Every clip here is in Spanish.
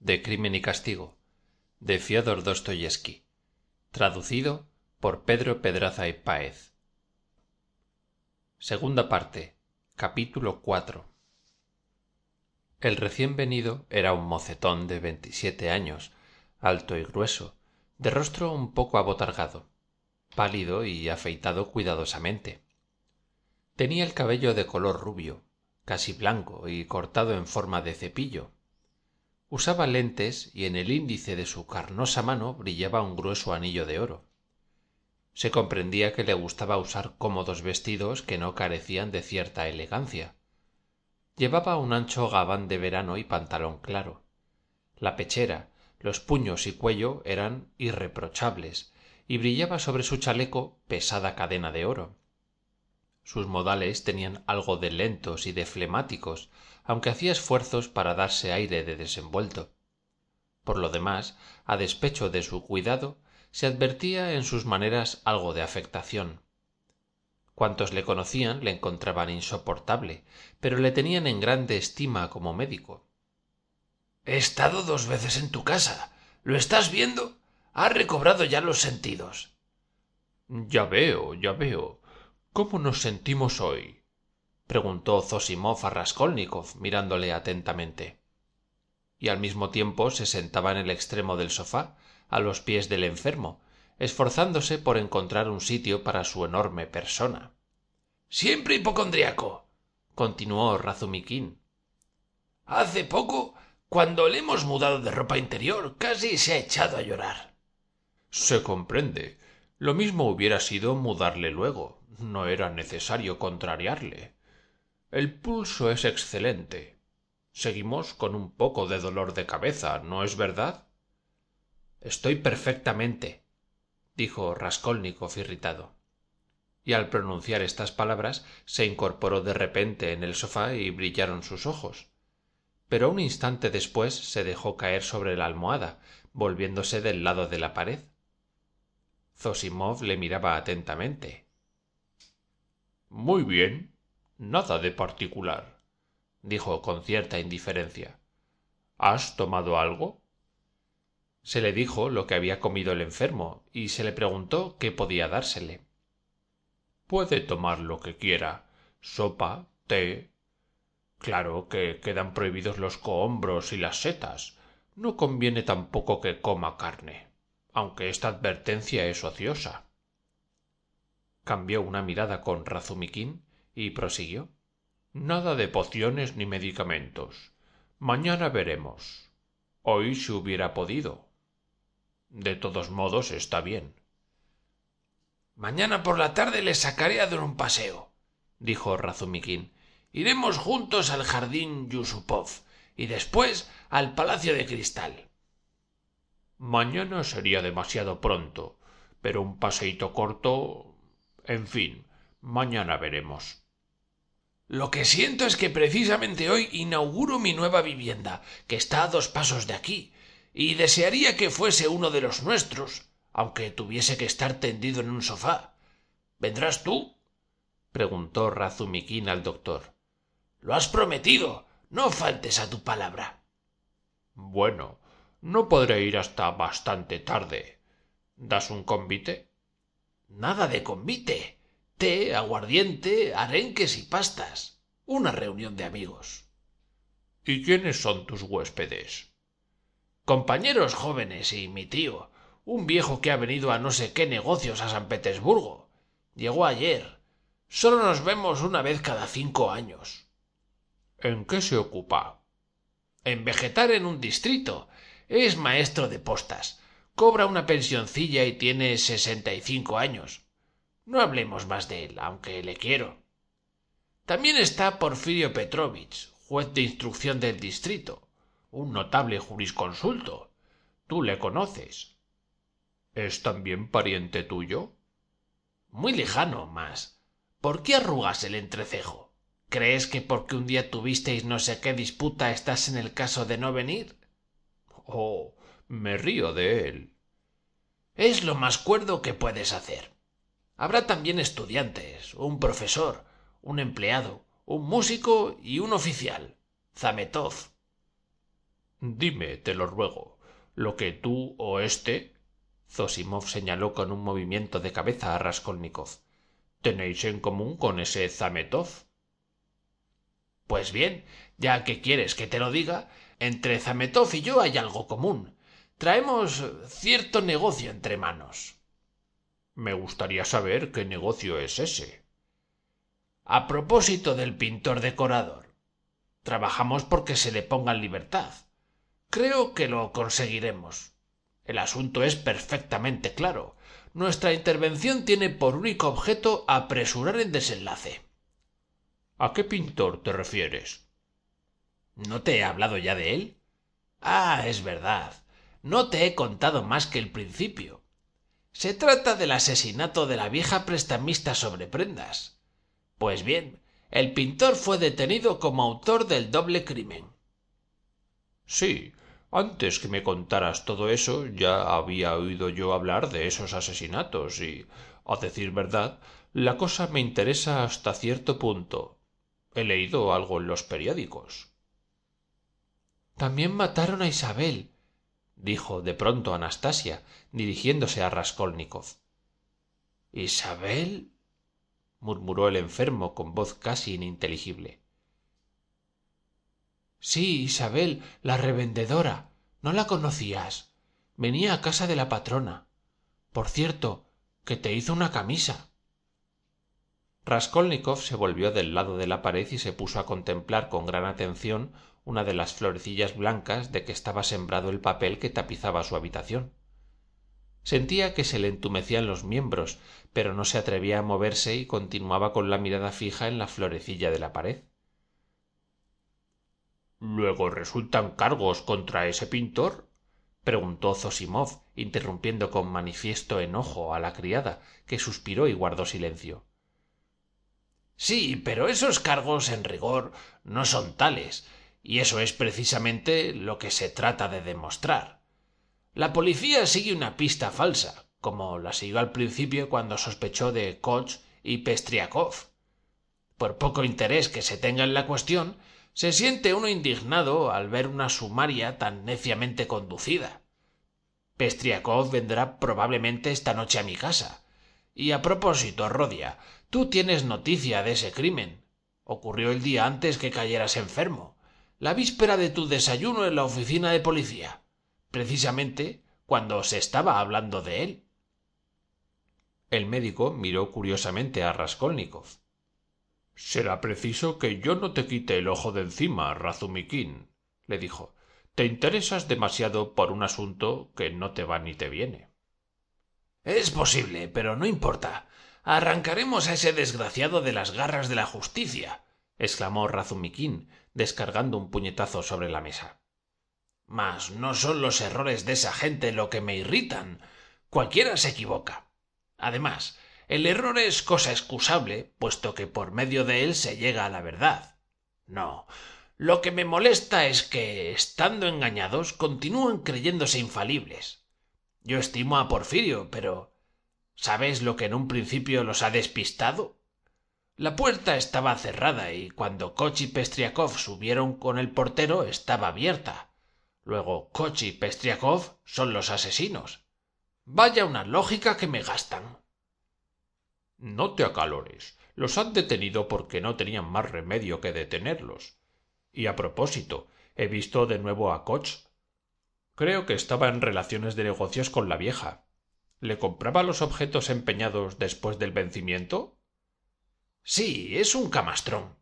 de crimen y castigo de fiódor dostoyevsky traducido por pedro pedraza y páez. El recién venido era un mocetón de veintisiete años alto y grueso de rostro un poco abotargado pálido y afeitado cuidadosamente. Tenía el cabello de color rubio casi blanco y cortado en forma de cepillo. Usaba lentes y en el índice de su carnosa mano brillaba un grueso anillo de oro. Se comprendía que le gustaba usar cómodos vestidos que no carecían de cierta elegancia. Llevaba un ancho gabán de verano y pantalón claro. La pechera los puños y cuello eran irreprochables y brillaba sobre su chaleco pesada cadena de oro sus modales tenían algo de lentos y de flemáticos aunque hacía esfuerzos para darse aire de desenvuelto. Por lo demás a despecho de su cuidado se advertía en sus maneras algo de afectación. Cuantos le conocían le encontraban insoportable pero le tenían en grande estima como médico. He estado dos veces en tu casa. Lo estás viendo ha recobrado ya los sentidos. Ya veo ya veo cómo nos sentimos hoy preguntó zosimov a raskolnikov mirándole atentamente. Y al mismo tiempo se sentaba en el extremo del sofá a los pies del enfermo esforzándose por encontrar un sitio para su enorme persona. Siempre hipocondriaco continuó razumiquín hace poco cuando le hemos mudado de ropa interior casi se ha echado a llorar. Se comprende lo mismo hubiera sido mudarle luego. No era necesario contrariarle. El pulso es excelente. Seguimos con un poco de dolor de cabeza no es verdad estoy perfectamente dijo raskolnikov irritado. Y al pronunciar estas palabras se incorporó de repente en el sofá y brillaron sus ojos. Pero un instante después se dejó caer sobre la almohada volviéndose del lado de la pared zosimov le miraba atentamente. Muy bien nada de particular dijo con cierta indiferencia. Has tomado algo se le dijo lo que había comido el enfermo y se le preguntó qué podía dársele. Puede tomar lo que quiera sopa té. Claro que quedan prohibidos los cohombros y las setas. No conviene tampoco que coma carne aunque esta advertencia es ociosa. Cambió una mirada con razumiquín y prosiguió. Nada de pociones ni medicamentos. Mañana veremos. Hoy si hubiera podido. De todos modos está bien. Mañana por la tarde le sacaré a dar un paseo dijo razumiquín. Iremos juntos al jardín yusupov y después al palacio de cristal mañana sería demasiado pronto pero un paseíto corto en fin mañana veremos. Lo que siento es que precisamente hoy inauguro mi nueva vivienda que está a dos pasos de aquí y desearía que fuese uno de los nuestros aunque tuviese que estar tendido en un sofá. Vendrás tú preguntó razumiquín al doctor. Lo has prometido no faltes a tu palabra. Bueno no podré ir hasta bastante tarde. Das un convite nada de convite. Té aguardiente arenques y pastas. Una reunión de amigos. Y quiénes son tus huéspedes compañeros jóvenes y mi tío un viejo que ha venido a no sé qué negocios a san petersburgo. Llegó ayer. Sólo nos vemos una vez cada cinco años. En qué se ocupa en vegetar en un distrito es maestro de postas. Cobra una pensioncilla y tiene sesenta y cinco años. No hablemos más de él aunque le quiero. También está porfirio petrovich juez de instrucción del distrito. Un notable jurisconsulto. Tú le conoces. Es también pariente tuyo muy lejano mas por qué arrugas el entrecejo crees que porque un día tuvisteis no sé qué disputa estás en el caso de no venir oh me río de él. Es lo más cuerdo que puedes hacer. Habrá también estudiantes un profesor un empleado un músico y un oficial. Zametov. Dime, te lo ruego, lo que tú o éste Zosimov señaló con un movimiento de cabeza a Raskolnikov. ¿Tenéis en común con ese Zametov? Pues bien, ya que quieres que te lo diga, entre Zametov y yo hay algo común. Traemos cierto negocio entre manos. Me gustaría saber qué negocio es ese. A propósito del pintor decorador. Trabajamos porque se le ponga en libertad. Creo que lo conseguiremos. El asunto es perfectamente claro. Nuestra intervención tiene por único objeto apresurar el desenlace. ¿A qué pintor te refieres? ¿No te he hablado ya de él? Ah, es verdad. No te he contado más que el principio. Se trata del asesinato de la vieja prestamista sobre prendas. Pues bien, el pintor fue detenido como autor del doble crimen. Sí, antes que me contaras todo eso ya había oído yo hablar de esos asesinatos y, a decir verdad, la cosa me interesa hasta cierto punto. He leído algo en los periódicos. También mataron a Isabel, dijo de pronto Anastasia, dirigiéndose a Raskolnikov. ¿Isabel? murmuró el enfermo con voz casi ininteligible. Sí, Isabel, la revendedora. ¿No la conocías? Venía a casa de la patrona. Por cierto, que te hizo una camisa. Raskolnikov se volvió del lado de la pared y se puso a contemplar con gran atención una de las florecillas blancas de que estaba sembrado el papel que tapizaba su habitación. Sentía que se le entumecían los miembros, pero no se atrevía a moverse y continuaba con la mirada fija en la florecilla de la pared. ¿Luego resultan cargos contra ese pintor? preguntó Zosimov, interrumpiendo con manifiesto enojo a la criada, que suspiró y guardó silencio. Sí, pero esos cargos en rigor no son tales, y eso es precisamente lo que se trata de demostrar. La policía sigue una pista falsa, como la siguió al principio cuando sospechó de Koch y Pestriakov. Por poco interés que se tenga en la cuestión, se siente uno indignado al ver una sumaria tan neciamente conducida. Pestriakov vendrá probablemente esta noche a mi casa. Y a propósito, Rodia, tú tienes noticia de ese crimen. Ocurrió el día antes que cayeras enfermo, la víspera de tu desayuno en la oficina de policía, precisamente cuando se estaba hablando de él. El médico miró curiosamente a Raskolnikov. Será preciso que yo no te quite el ojo de encima, Razumiquín, le dijo. Te interesas demasiado por un asunto que no te va ni te viene. Es posible, pero no importa. Arrancaremos a ese desgraciado de las garras de la justicia, exclamó Razumiquín, descargando un puñetazo sobre la mesa. Mas no son los errores de esa gente lo que me irritan. Cualquiera se equivoca. Además, el error es cosa excusable, puesto que por medio de él se llega a la verdad. No, lo que me molesta es que, estando engañados, continúan creyéndose infalibles. Yo estimo a Porfirio, pero ¿sabes lo que en un principio los ha despistado? La puerta estaba cerrada y cuando Koch y Pestriakov subieron con el portero estaba abierta. Luego Koch y Pestriakov son los asesinos. Vaya una lógica que me gastan. No te acalores. Los han detenido porque no tenían más remedio que detenerlos. Y a propósito, he visto de nuevo a Koch. Creo que estaba en relaciones de negocios con la vieja. ¿Le compraba los objetos empeñados después del vencimiento? Sí, es un camastrón.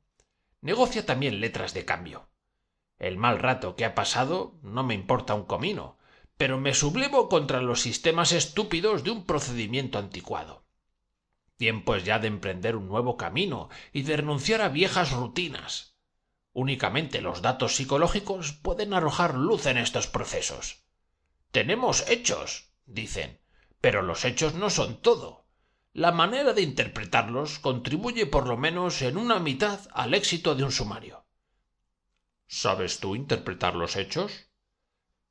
Negocia también letras de cambio. El mal rato que ha pasado no me importa un comino, pero me sublevo contra los sistemas estúpidos de un procedimiento anticuado. Tiempo es ya de emprender un nuevo camino y de renunciar a viejas rutinas. Únicamente los datos psicológicos pueden arrojar luz en estos procesos. Tenemos hechos, dicen, pero los hechos no son todo. La manera de interpretarlos contribuye por lo menos en una mitad al éxito de un sumario. ¿Sabes tú interpretar los hechos?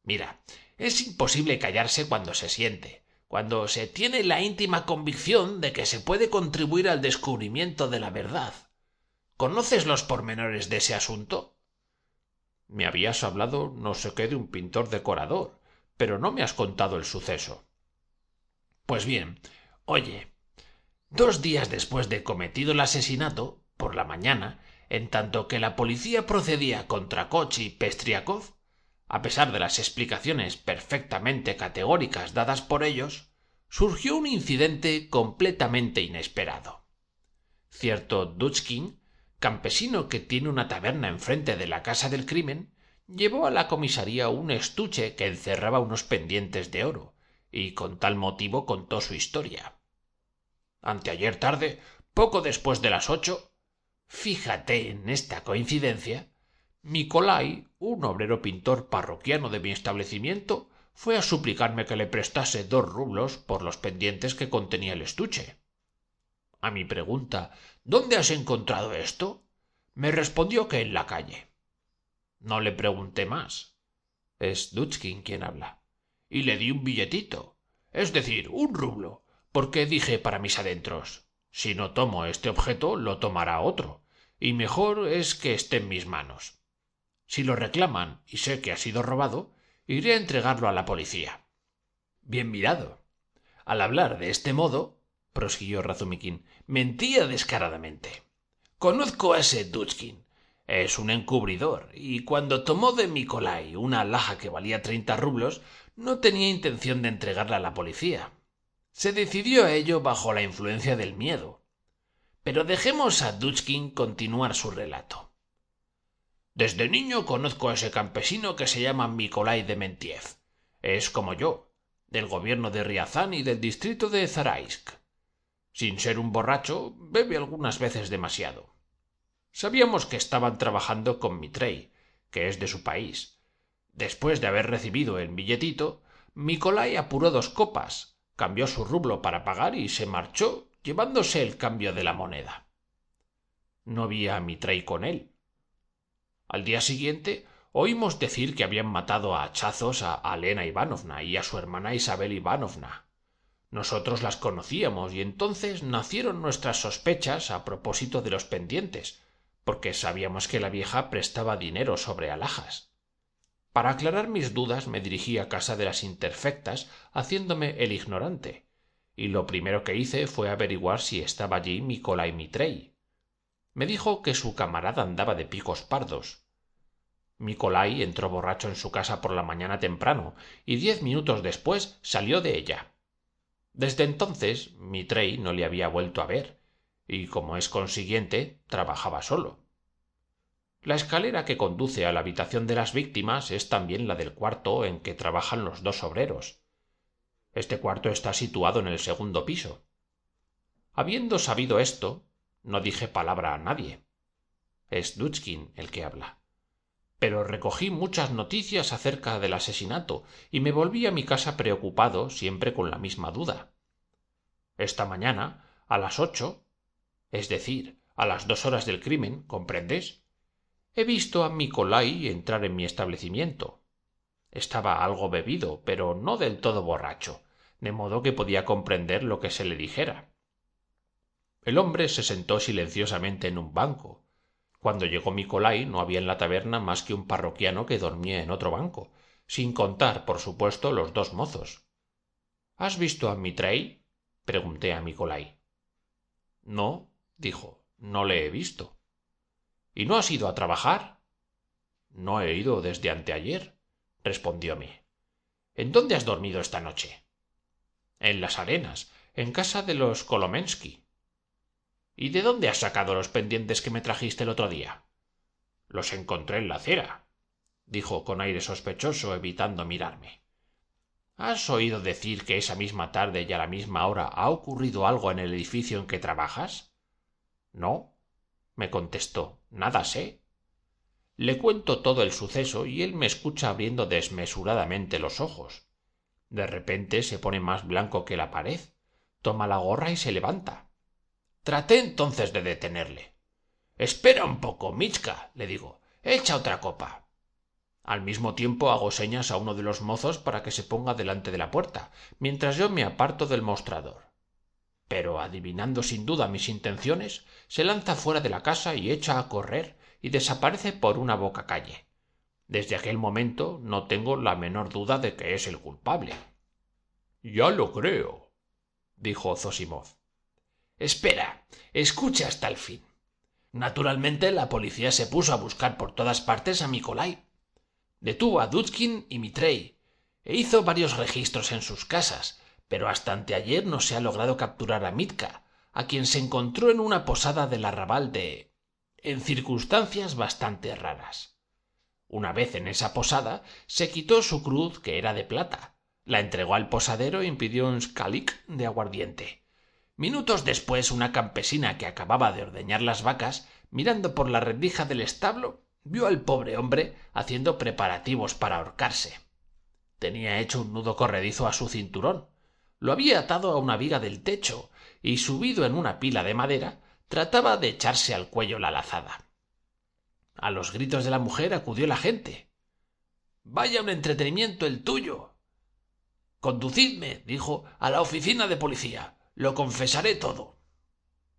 Mira, es imposible callarse cuando se siente cuando se tiene la íntima convicción de que se puede contribuir al descubrimiento de la verdad. ¿Conoces los pormenores de ese asunto? me habías hablado no sé qué de un pintor decorador, pero no me has contado el suceso. Pues bien, oye, dos días después de cometido el asesinato, por la mañana, en tanto que la policía procedía contra Koch y Pestriakov, a pesar de las explicaciones perfectamente categóricas dadas por ellos, surgió un incidente completamente inesperado. Cierto campesino que tiene una taberna enfrente de la casa del crimen, llevó a la comisaría un estuche que encerraba unos pendientes de oro, y con tal motivo contó su historia. Anteayer tarde, poco después de las ocho, fíjate en esta coincidencia, Nicolai, un obrero pintor parroquiano de mi establecimiento, fue a suplicarme que le prestase dos rublos por los pendientes que contenía el estuche. A mi pregunta ¿Dónde has encontrado esto? me respondió que en la calle. No le pregunté más. Es Dutchkin quien habla. Y le di un billetito, es decir, un rublo, porque dije para mis adentros si no tomo este objeto lo tomará otro, y mejor es que esté en mis manos. Si lo reclaman y sé que ha sido robado, iré a entregarlo a la policía. Bien mirado. Al hablar de este modo, prosiguió Razumikin, mentía descaradamente. Conozco a ese Dutchkin. Es un encubridor, y cuando tomó de Nikolai una alhaja que valía treinta rublos, no tenía intención de entregarla a la policía. Se decidió a ello bajo la influencia del miedo. Pero dejemos a Dutchkin continuar su relato. Desde niño conozco a ese campesino que se llama Nikolai Dementiev. Es como yo, del gobierno de Riazán y del distrito de. Sin ser un borracho, bebe algunas veces demasiado. Sabíamos que estaban trabajando con Mitrey, que es de su país. Después de haber recibido el billetito, Nikolai apuró dos copas, cambió su rublo para pagar y se marchó, llevándose el cambio de la moneda. No vi a Mitrey con él. Al día siguiente oímos decir que habían matado a hachazos a Alena Ivanovna y a su hermana Isabel Ivanovna. Nosotros las conocíamos y entonces nacieron nuestras sospechas a propósito de los pendientes, porque sabíamos que la vieja prestaba dinero sobre alhajas. Para aclarar mis dudas me dirigí a casa de las interfectas haciéndome el ignorante, y lo primero que hice fue averiguar si estaba allí Nicolai Mitrey. Me dijo que su camarada andaba de picos pardos, Nicolai entró borracho en su casa por la mañana temprano y diez minutos después salió de ella. Desde entonces Mitrey no le había vuelto a ver, y como es consiguiente, trabajaba solo. La escalera que conduce a la habitación de las víctimas es también la del cuarto en que trabajan los dos obreros. Este cuarto está situado en el segundo piso. Habiendo sabido esto, no dije palabra a nadie. Es Dutchkin el que habla pero recogí muchas noticias acerca del asesinato y me volví a mi casa preocupado siempre con la misma duda. Esta mañana, a las ocho, es decir, a las dos horas del crimen, ¿comprendes? He visto a Nicolai entrar en mi establecimiento. Estaba algo bebido, pero no del todo borracho, de modo que podía comprender lo que se le dijera. El hombre se sentó silenciosamente en un banco, cuando llegó Nicolai no había en la taberna más que un parroquiano que dormía en otro banco, sin contar, por supuesto, los dos mozos. ¿Has visto a Mitrey? pregunté a Nicolai. No, dijo, no le he visto. ¿Y no has ido a trabajar? No he ido desde anteayer, respondióme. ¿En dónde has dormido esta noche? En las arenas, en casa de los. ¿Y de dónde has sacado los pendientes que me trajiste el otro día? Los encontré en la acera, dijo con aire sospechoso, evitando mirarme. ¿Has oído decir que esa misma tarde y a la misma hora ha ocurrido algo en el edificio en que trabajas? No, me contestó, nada sé. Le cuento todo el suceso y él me escucha abriendo desmesuradamente los ojos. De repente se pone más blanco que la pared, toma la gorra y se levanta. Traté entonces de detenerle. Espera un poco, Michka, le digo. Echa otra copa. Al mismo tiempo hago señas a uno de los mozos para que se ponga delante de la puerta, mientras yo me aparto del mostrador. Pero, adivinando sin duda mis intenciones, se lanza fuera de la casa y echa a correr y desaparece por una boca calle. Desde aquel momento no tengo la menor duda de que es el culpable. Ya lo creo, dijo. Espera, escucha hasta el fin. Naturalmente la policía se puso a buscar por todas partes a Nikolai. Detuvo a Dudskin y Mitrey e hizo varios registros en sus casas, pero hasta anteayer no se ha logrado capturar a Mitka, a quien se encontró en una posada del arrabal de. en circunstancias bastante raras. Una vez en esa posada, se quitó su cruz, que era de plata, la entregó al posadero y pidió un scalic de aguardiente. Minutos después, una campesina que acababa de ordeñar las vacas, mirando por la rendija del establo, vio al pobre hombre haciendo preparativos para ahorcarse. Tenía hecho un nudo corredizo a su cinturón, lo había atado a una viga del techo y subido en una pila de madera trataba de echarse al cuello la lazada. A los gritos de la mujer acudió la gente. Vaya un entretenimiento el tuyo. Conducidme, dijo, a la oficina de policía. Lo confesaré todo.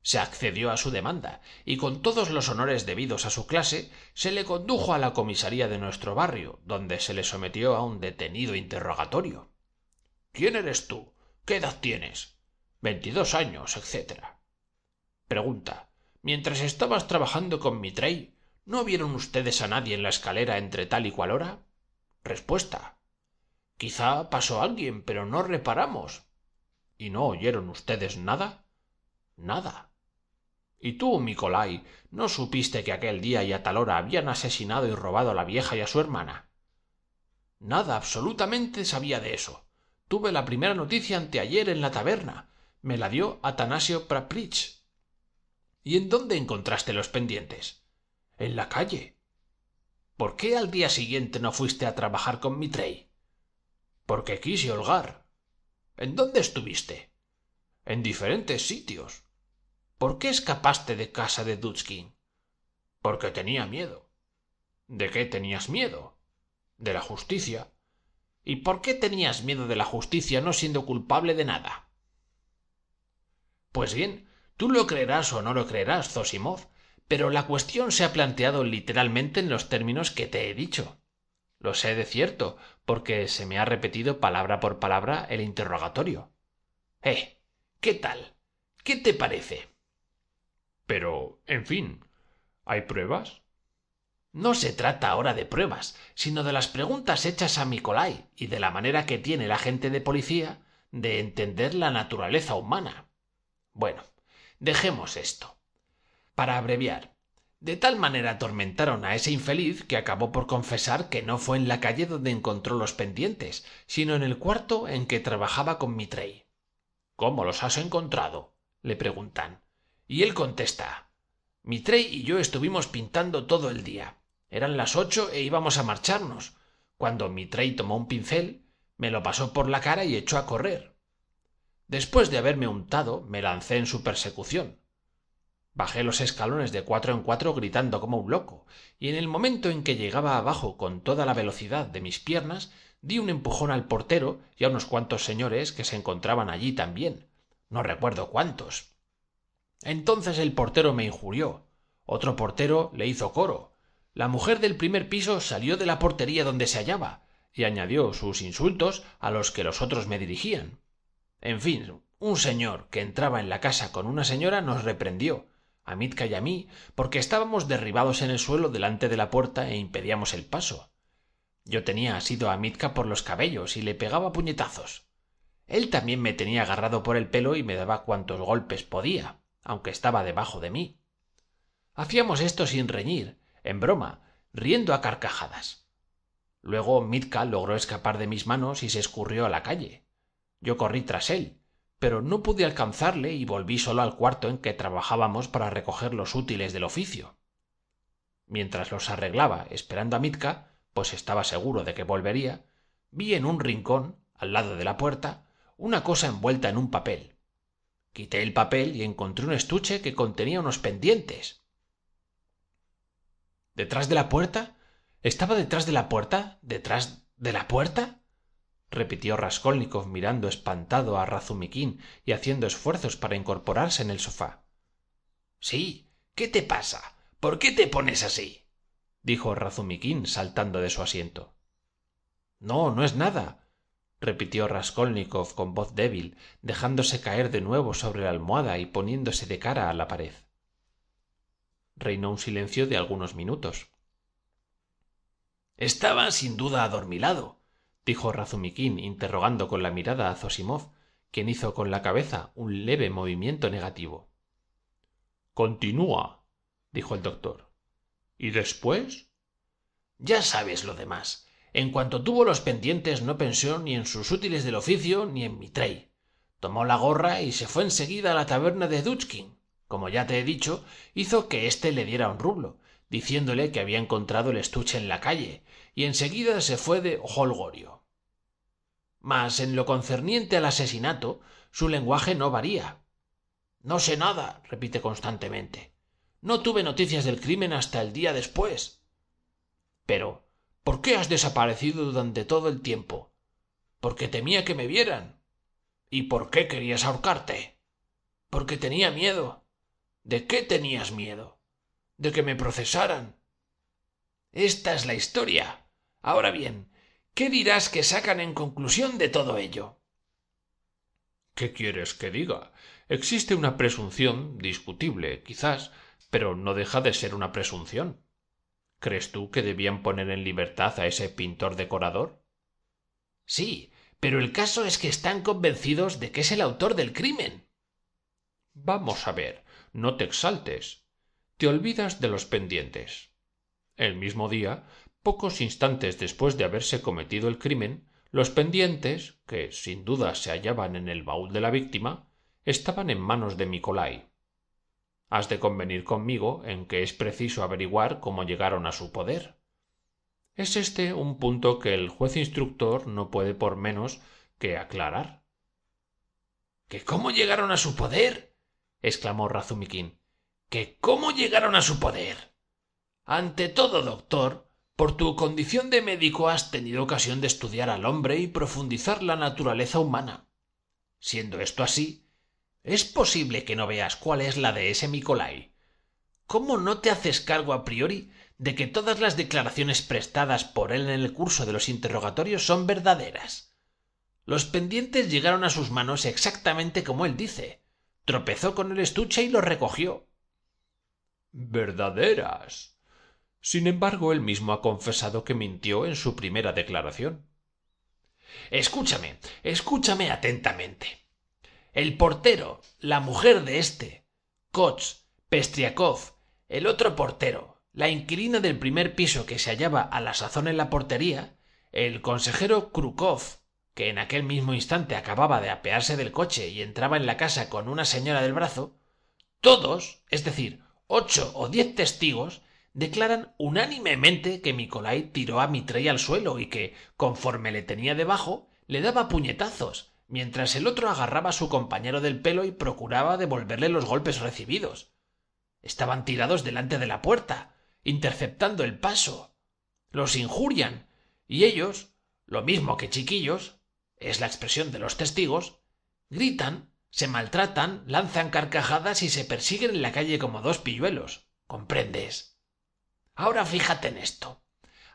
Se accedió a su demanda, y con todos los honores debidos a su clase, se le condujo a la comisaría de nuestro barrio, donde se le sometió a un detenido interrogatorio. ¿Quién eres tú? ¿Qué edad tienes? Veintidós años, etc. Pregunta. Mientras estabas trabajando con mi trey, ¿no vieron ustedes a nadie en la escalera entre tal y cual hora? Respuesta. Quizá pasó alguien, pero no reparamos. ¿Y no oyeron ustedes nada? Nada. ¿Y tú, Nicolai, no supiste que aquel día y a tal hora habían asesinado y robado a la vieja y a su hermana? Nada, absolutamente sabía de eso. Tuve la primera noticia anteayer en la taberna. Me la dio Atanasio Praprich. ¿Y en dónde encontraste los pendientes? En la calle. ¿Por qué al día siguiente no fuiste a trabajar con Mitrey? Porque quise holgar. ¿En dónde estuviste? En diferentes sitios. ¿Por qué escapaste de casa de Dudskin? Porque tenía miedo. ¿De qué tenías miedo? De la justicia. ¿Y por qué tenías miedo de la justicia no siendo culpable de nada? Pues bien, tú lo creerás o no lo creerás, Zosimov, pero la cuestión se ha planteado literalmente en los términos que te he dicho. Lo sé de cierto, porque se me ha repetido palabra por palabra el interrogatorio. Eh, ¿qué tal? ¿Qué te parece? Pero, en fin, ¿hay pruebas? No se trata ahora de pruebas, sino de las preguntas hechas a Nicolai y de la manera que tiene la agente de policía de entender la naturaleza humana. Bueno, dejemos esto. Para abreviar, de tal manera atormentaron a ese infeliz que acabó por confesar que no fue en la calle donde encontró los pendientes, sino en el cuarto en que trabajaba con Mitrey. ¿Cómo los has encontrado? le preguntan. Y él contesta Mitrey y yo estuvimos pintando todo el día. Eran las ocho e íbamos a marcharnos, cuando Mitrey tomó un pincel, me lo pasó por la cara y echó a correr. Después de haberme untado, me lancé en su persecución. Bajé los escalones de cuatro en cuatro gritando como un loco, y en el momento en que llegaba abajo con toda la velocidad de mis piernas, di un empujón al portero y a unos cuantos señores que se encontraban allí también. No recuerdo cuántos. Entonces el portero me injurió. Otro portero le hizo coro, la mujer del primer piso salió de la portería donde se hallaba y añadió sus insultos a los que los otros me dirigían. En fin, un señor que entraba en la casa con una señora nos reprendió, a Mitka y a mí, porque estábamos derribados en el suelo delante de la puerta e impedíamos el paso. Yo tenía asido a Mitka por los cabellos y le pegaba puñetazos. Él también me tenía agarrado por el pelo y me daba cuantos golpes podía, aunque estaba debajo de mí. Hacíamos esto sin reñir, en broma, riendo a carcajadas. Luego Mitka logró escapar de mis manos y se escurrió a la calle. Yo corrí tras él, pero no pude alcanzarle y volví solo al cuarto en que trabajábamos para recoger los útiles del oficio. Mientras los arreglaba esperando a Mitka, pues estaba seguro de que volvería, vi en un rincón, al lado de la puerta, una cosa envuelta en un papel. Quité el papel y encontré un estuche que contenía unos pendientes detrás de la puerta estaba detrás de la puerta detrás de la puerta repitió raskolnikov mirando espantado a razumiquín y haciendo esfuerzos para incorporarse en el sofá. Sí qué te pasa por qué te pones así dijo razumiquín saltando de su asiento. No no es nada repitió raskolnikov con voz débil dejándose caer de nuevo sobre la almohada y poniéndose de cara a la pared. Reinó un silencio de algunos minutos. Estaba sin duda adormilado dijo razumiquín interrogando con la mirada a zosimov quien hizo con la cabeza un leve movimiento negativo. Continúa dijo el doctor. Y después ya sabes lo demás. En cuanto tuvo los pendientes no pensó ni en sus útiles del oficio ni en mitrey tomó la gorra y se fue enseguida a la taberna de dutchkin como ya te he dicho hizo que éste le diera un rublo diciéndole que había encontrado el estuche en la calle y enseguida se fue de holgorio. Mas en lo concerniente al asesinato su lenguaje no varía. No sé nada repite constantemente. No tuve noticias del crimen hasta el día después. Pero por qué has desaparecido durante todo el tiempo porque temía que me vieran. Y por qué querías ahorcarte porque tenía miedo. De qué tenías miedo de que me procesaran esta es la historia ahora bien qué dirás que sacan en conclusión de todo ello qué quieres que diga existe una presunción discutible quizás pero no deja de ser una presunción. Crees tú que debían poner en libertad a ese pintor decorador sí pero el caso es que están convencidos de que es el autor del crimen. Vamos a ver no te exaltes. Te olvidas de los pendientes. El mismo día pocos instantes después de haberse cometido el crimen los pendientes que sin duda se hallaban en el baúl de la víctima estaban en manos de nicolai has de convenir conmigo en que es preciso averiguar cómo llegaron a su poder. Es este un punto que el juez instructor no puede por menos que aclarar. Que cómo llegaron a su poder exclamó razumiquín que cómo llegaron a su poder ante todo doctor por tu condición de médico has tenido ocasión de estudiar al hombre y profundizar la naturaleza humana. Siendo esto así es posible que no veas cuál es la de ese Nicolai cómo no te haces cargo a priori de que todas las declaraciones prestadas por él en el curso de los interrogatorios son verdaderas los pendientes llegaron a sus manos exactamente como él dice. Tropezó con el estuche y lo recogió. Verdaderas sin embargo él mismo ha confesado que mintió en su primera declaración. Escúchame escúchame atentamente. El portero la mujer de éste koch pestriakov el otro portero la inquilina del primer piso que se hallaba a la sazón en la portería el consejero krukov que en aquel mismo instante acababa de apearse del coche y entraba en la casa con una señora del brazo todos es decir ocho o diez testigos declaran unánimemente que Nicolai tiró a Mitrey al suelo y que conforme le tenía debajo le daba puñetazos mientras el otro agarraba a su compañero del pelo y procuraba devolverle los golpes recibidos. Estaban tirados delante de la puerta interceptando el paso. Los injurian y ellos lo mismo que chiquillos es la expresión de los testigos gritan se maltratan lanzan carcajadas y se persiguen en la calle como dos pilluelos. Comprendes ahora fíjate en esto.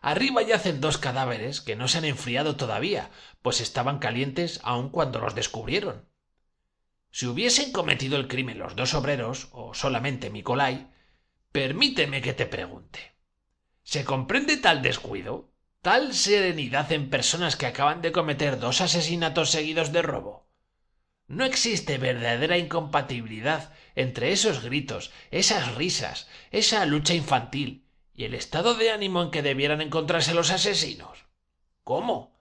Arriba yacen dos cadáveres que no se han enfriado todavía pues estaban calientes aun cuando los descubrieron. Si hubiesen cometido el crimen los dos obreros o solamente Nicolai permíteme que te pregunte. Se comprende tal descuido tal serenidad en personas que acaban de cometer dos asesinatos seguidos de robo no existe verdadera incompatibilidad entre esos gritos esas risas esa lucha infantil y el estado de ánimo en que debieran encontrarse los asesinos. Cómo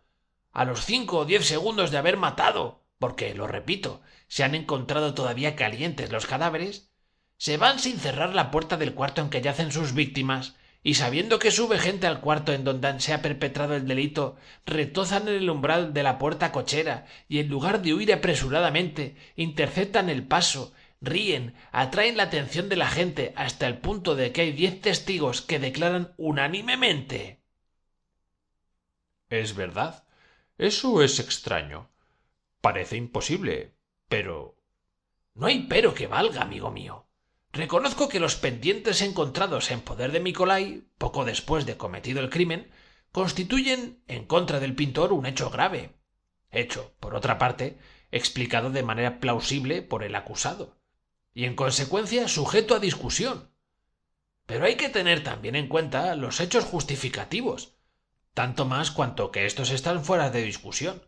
a los cinco o diez segundos de haber matado porque lo repito se han encontrado todavía calientes los cadáveres se van sin cerrar la puerta del cuarto en que yacen sus víctimas y sabiendo que sube gente al cuarto en donde se ha perpetrado el delito retozan en el umbral de la puerta cochera y en lugar de huir apresuradamente interceptan el paso ríen atraen la atención de la gente hasta el punto de que hay diez testigos que declaran unánimemente. Es verdad. Eso es extraño. Parece imposible pero no hay pero que valga amigo mío. Reconozco que los pendientes encontrados en poder de Nicolai, poco después de cometido el crimen, constituyen en contra del pintor un hecho grave. Hecho, por otra parte, explicado de manera plausible por el acusado, y en consecuencia sujeto a discusión. Pero hay que tener también en cuenta los hechos justificativos, tanto más cuanto que éstos están fuera de discusión.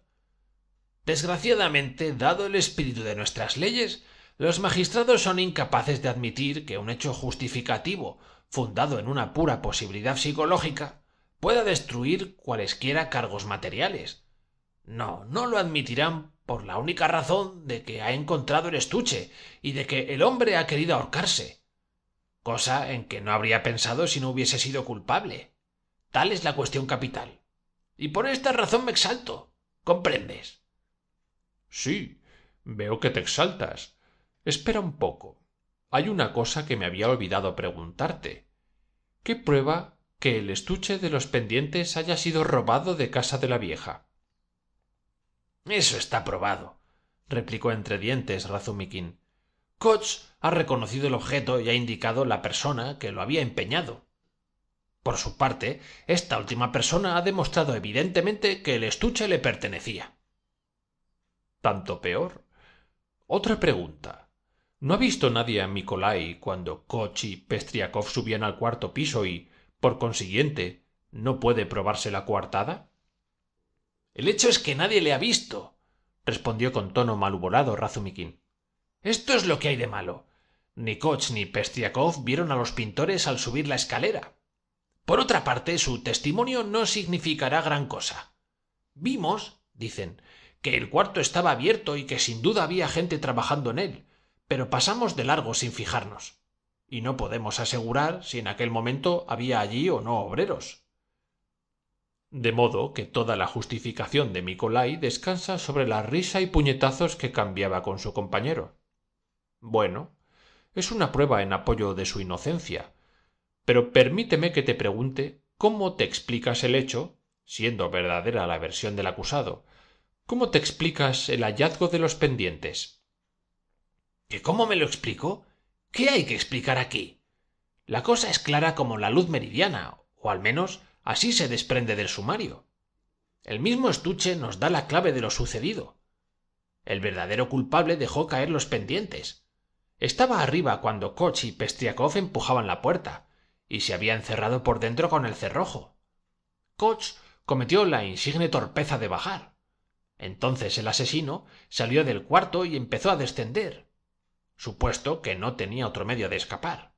Desgraciadamente, dado el espíritu de nuestras leyes, los magistrados son incapaces de admitir que un hecho justificativo, fundado en una pura posibilidad psicológica, pueda destruir cualesquiera cargos materiales. No, no lo admitirán por la única razón de que ha encontrado el estuche y de que el hombre ha querido ahorcarse, cosa en que no habría pensado si no hubiese sido culpable. Tal es la cuestión capital. Y por esta razón me exalto. ¿Comprendes? Sí, veo que te exaltas. Espera un poco. Hay una cosa que me había olvidado preguntarte. ¿Qué prueba que el estuche de los pendientes haya sido robado de casa de la vieja? Eso está probado, replicó entre dientes Razumikin. Koch ha reconocido el objeto y ha indicado la persona que lo había empeñado. Por su parte, esta última persona ha demostrado evidentemente que el estuche le pertenecía. Tanto peor. Otra pregunta. ¿No ha visto nadie a Mikolai cuando Koch y Pestriakov subían al cuarto piso y, por consiguiente, no puede probarse la coartada? El hecho es que nadie le ha visto, respondió con tono malhumorado Razumikin. Esto es lo que hay de malo. Ni Koch ni Pestriakov vieron a los pintores al subir la escalera. Por otra parte, su testimonio no significará gran cosa. Vimos, dicen, que el cuarto estaba abierto y que sin duda había gente trabajando en él, pero pasamos de largo sin fijarnos. Y no podemos asegurar si en aquel momento había allí o no obreros. De modo que toda la justificación de Nicolai descansa sobre la risa y puñetazos que cambiaba con su compañero. Bueno, es una prueba en apoyo de su inocencia, pero permíteme que te pregunte cómo te explicas el hecho, siendo verdadera la versión del acusado, cómo te explicas el hallazgo de los pendientes. ¿Que cómo me lo explico? ¿Qué hay que explicar aquí? La cosa es clara como la luz meridiana, o al menos así se desprende del sumario. El mismo estuche nos da la clave de lo sucedido. El verdadero culpable dejó caer los pendientes. Estaba arriba cuando Koch y Pestriakov empujaban la puerta, y se había encerrado por dentro con el cerrojo. Koch cometió la insigne torpeza de bajar. Entonces el asesino salió del cuarto y empezó a descender, supuesto que no tenía otro medio de escapar.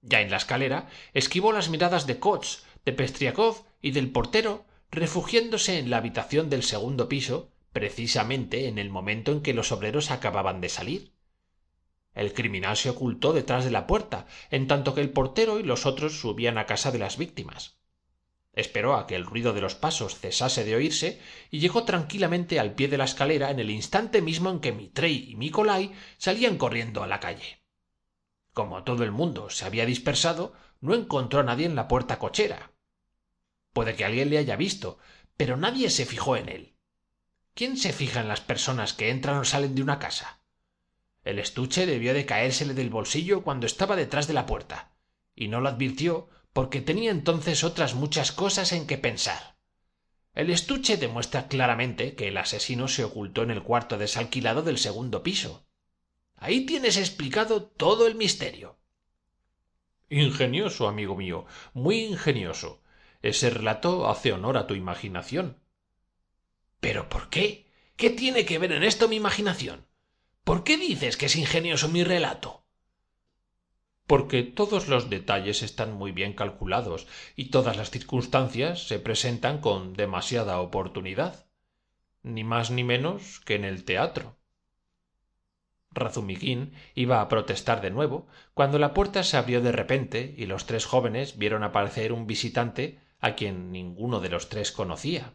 Ya en la escalera esquivó las miradas de Koch, de Pestriakov y del portero, refugiándose en la habitación del segundo piso, precisamente en el momento en que los obreros acababan de salir. El criminal se ocultó detrás de la puerta, en tanto que el portero y los otros subían a casa de las víctimas. Esperó a que el ruido de los pasos cesase de oírse y llegó tranquilamente al pie de la escalera en el instante mismo en que Mitrey y Nicolai salían corriendo a la calle. Como todo el mundo se había dispersado, no encontró a nadie en la puerta cochera. Puede que alguien le haya visto, pero nadie se fijó en él. ¿Quién se fija en las personas que entran o salen de una casa? El estuche debió de caérsele del bolsillo cuando estaba detrás de la puerta, y no lo advirtió porque tenía entonces otras muchas cosas en que pensar. El estuche demuestra claramente que el asesino se ocultó en el cuarto desalquilado del segundo piso. Ahí tienes explicado todo el misterio. Ingenioso, amigo mío, muy ingenioso. Ese relato hace honor a tu imaginación. ¿Pero por qué? ¿Qué tiene que ver en esto mi imaginación? ¿Por qué dices que es ingenioso mi relato? Porque todos los detalles están muy bien calculados y todas las circunstancias se presentan con demasiada oportunidad, ni más ni menos que en el teatro. Razumiquín iba a protestar de nuevo cuando la puerta se abrió de repente y los tres jóvenes vieron aparecer un visitante a quien ninguno de los tres conocía.